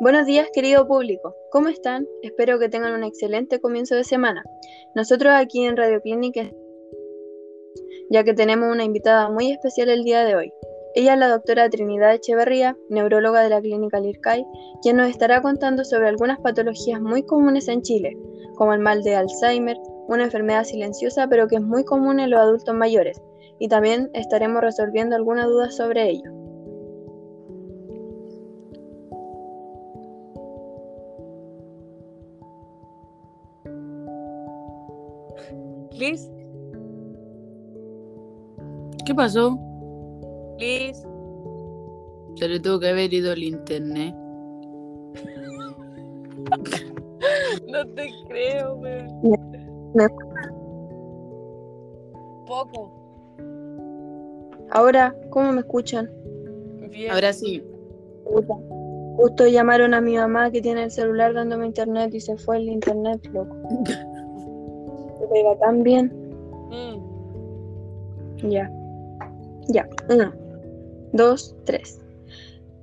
Buenos días, querido público. ¿Cómo están? Espero que tengan un excelente comienzo de semana. Nosotros aquí en Radio Clínica, ya que tenemos una invitada muy especial el día de hoy. Ella es la doctora Trinidad Echeverría, neuróloga de la Clínica Lircay, quien nos estará contando sobre algunas patologías muy comunes en Chile, como el mal de Alzheimer, una enfermedad silenciosa pero que es muy común en los adultos mayores, y también estaremos resolviendo algunas dudas sobre ello. Liz, ¿Qué pasó? Liz, Se le tuvo que haber ido el internet. no te creo, weón. Me- Poco. Ahora, ¿cómo me escuchan? Bien. Ahora sí. Justo llamaron a mi mamá que tiene el celular dándome internet y se fue el internet, loco. Tan bien. Mm, Ya. Ya. Uno, dos, tres.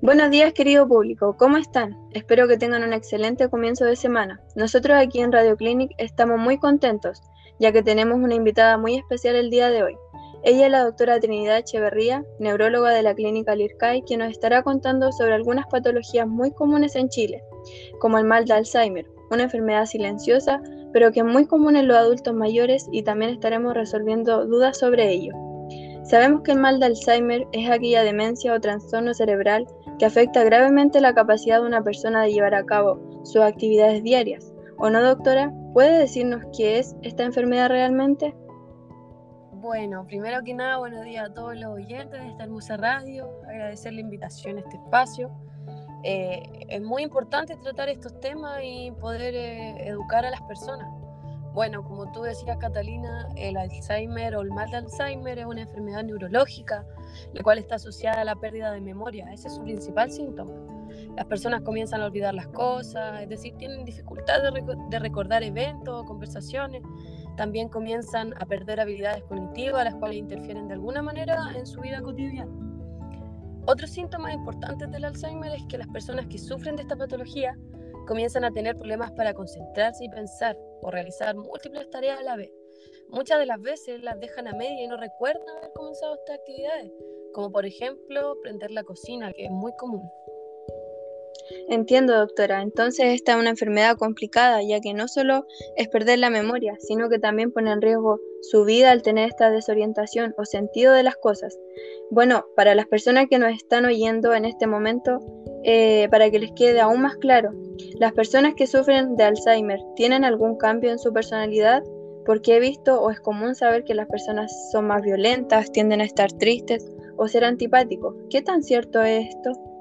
Buenos días, querido público. ¿Cómo están? Espero que tengan un excelente comienzo de semana. Nosotros aquí en Radio Clinic estamos muy contentos, ya que tenemos una invitada muy especial el día de hoy. Ella es la doctora Trinidad Echeverría, neuróloga de la Clínica Lircay, quien nos estará contando sobre algunas patologías muy comunes en Chile, como el mal de Alzheimer, una enfermedad silenciosa, pero que es muy común en los adultos mayores y también estaremos resolviendo dudas sobre ello. Sabemos que el mal de Alzheimer es aquella demencia o trastorno cerebral que afecta gravemente la capacidad de una persona de llevar a cabo sus actividades diarias. ¿O no, doctora? ¿Puede decirnos qué es esta enfermedad realmente? Bueno, primero que nada, buenos días a todos los oyentes de esta hermosa radio. Agradecer la invitación a este espacio. Eh, es muy importante tratar estos temas y poder eh, educar a las personas. Bueno, como tú decías, Catalina, el Alzheimer o el mal de Alzheimer es una enfermedad neurológica, la cual está asociada a la pérdida de memoria. Ese es su principal síntoma. Las personas comienzan a olvidar las cosas, es decir, tienen dificultad de, de recordar eventos o conversaciones. También comienzan a perder habilidades cognitivas, las cuales interfieren de alguna manera en su vida cotidiana. Otros síntomas importantes del Alzheimer es que las personas que sufren de esta patología comienzan a tener problemas para concentrarse y pensar o realizar múltiples tareas a la vez. Muchas de las veces las dejan a media y no recuerdan haber comenzado estas actividades, como por ejemplo prender la cocina, que es muy común. Entiendo, doctora. Entonces esta es una enfermedad complicada, ya que no solo es perder la memoria, sino que también pone en riesgo su vida al tener esta desorientación o sentido de las cosas. Bueno, para las personas que nos están oyendo en este momento, eh, para que les quede aún más claro, las personas que sufren de Alzheimer tienen algún cambio en su personalidad, porque he visto o es común saber que las personas son más violentas, tienden a estar tristes o ser antipáticos. ¿Qué tan cierto es esto?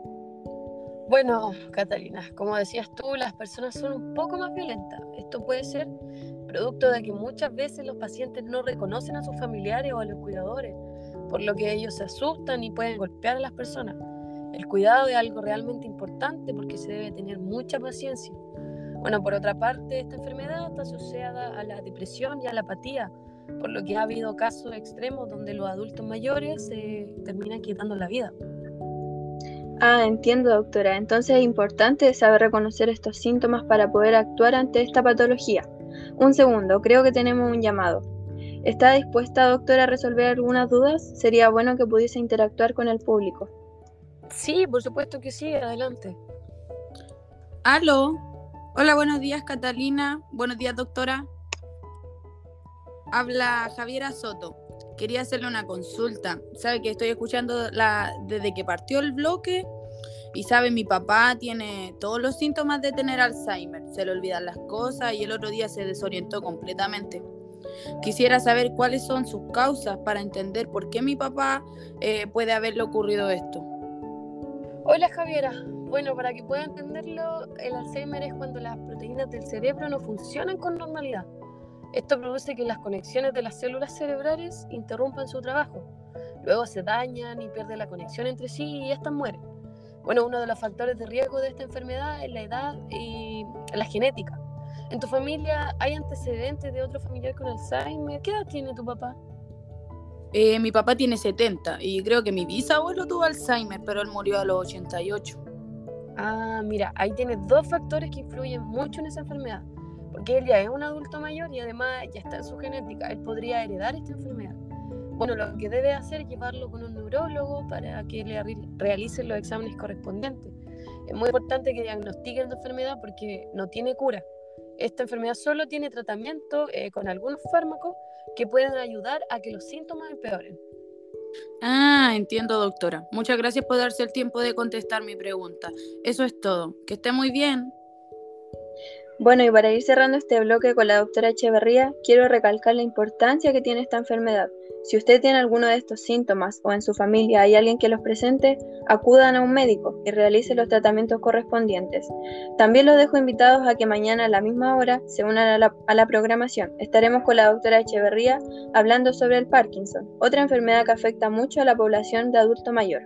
Bueno, Catalina, como decías tú, las personas son un poco más violentas. Esto puede ser producto de que muchas veces los pacientes no reconocen a sus familiares o a los cuidadores, por lo que ellos se asustan y pueden golpear a las personas. El cuidado es algo realmente importante porque se debe tener mucha paciencia. Bueno, por otra parte, esta enfermedad está asociada a la depresión y a la apatía, por lo que ha habido casos extremos donde los adultos mayores se terminan quitando la vida. Ah, entiendo, doctora. Entonces es importante saber reconocer estos síntomas para poder actuar ante esta patología. Un segundo, creo que tenemos un llamado. ¿Está dispuesta, doctora, a resolver algunas dudas? Sería bueno que pudiese interactuar con el público. Sí, por supuesto que sí, adelante. Aló. Hola, buenos días, Catalina. Buenos días, doctora. Habla Javiera Soto. Quería hacerle una consulta. Sabe que estoy escuchando la, desde que partió el bloque y sabe, mi papá tiene todos los síntomas de tener Alzheimer. Se le olvidan las cosas y el otro día se desorientó completamente. Quisiera saber cuáles son sus causas para entender por qué mi papá eh, puede haberle ocurrido esto. Hola Javiera. Bueno, para que pueda entenderlo, el Alzheimer es cuando las proteínas del cerebro no funcionan con normalidad. Esto produce que las conexiones de las células cerebrales interrumpan su trabajo. Luego se dañan y pierden la conexión entre sí y estas mueren. Bueno, uno de los factores de riesgo de esta enfermedad es la edad y la genética. ¿En tu familia hay antecedentes de otro familiar con Alzheimer? ¿Qué edad tiene tu papá? Eh, mi papá tiene 70 y creo que mi bisabuelo tuvo Alzheimer, pero él murió a los 88. Ah, mira, ahí tienes dos factores que influyen mucho en esa enfermedad. Porque él ya es un adulto mayor y además ya está en su genética. Él podría heredar esta enfermedad. Bueno, lo que debe hacer es llevarlo con un neurólogo para que le realice los exámenes correspondientes. Es muy importante que diagnostiquen la enfermedad porque no tiene cura. Esta enfermedad solo tiene tratamiento eh, con algunos fármacos que pueden ayudar a que los síntomas empeoren. Ah, entiendo, doctora. Muchas gracias por darse el tiempo de contestar mi pregunta. Eso es todo. Que esté muy bien. Bueno, y para ir cerrando este bloque con la doctora Echeverría, quiero recalcar la importancia que tiene esta enfermedad. Si usted tiene alguno de estos síntomas o en su familia hay alguien que los presente, acudan a un médico y realicen los tratamientos correspondientes. También los dejo invitados a que mañana a la misma hora se unan a la, a la programación. Estaremos con la doctora Echeverría hablando sobre el Parkinson, otra enfermedad que afecta mucho a la población de adulto mayor.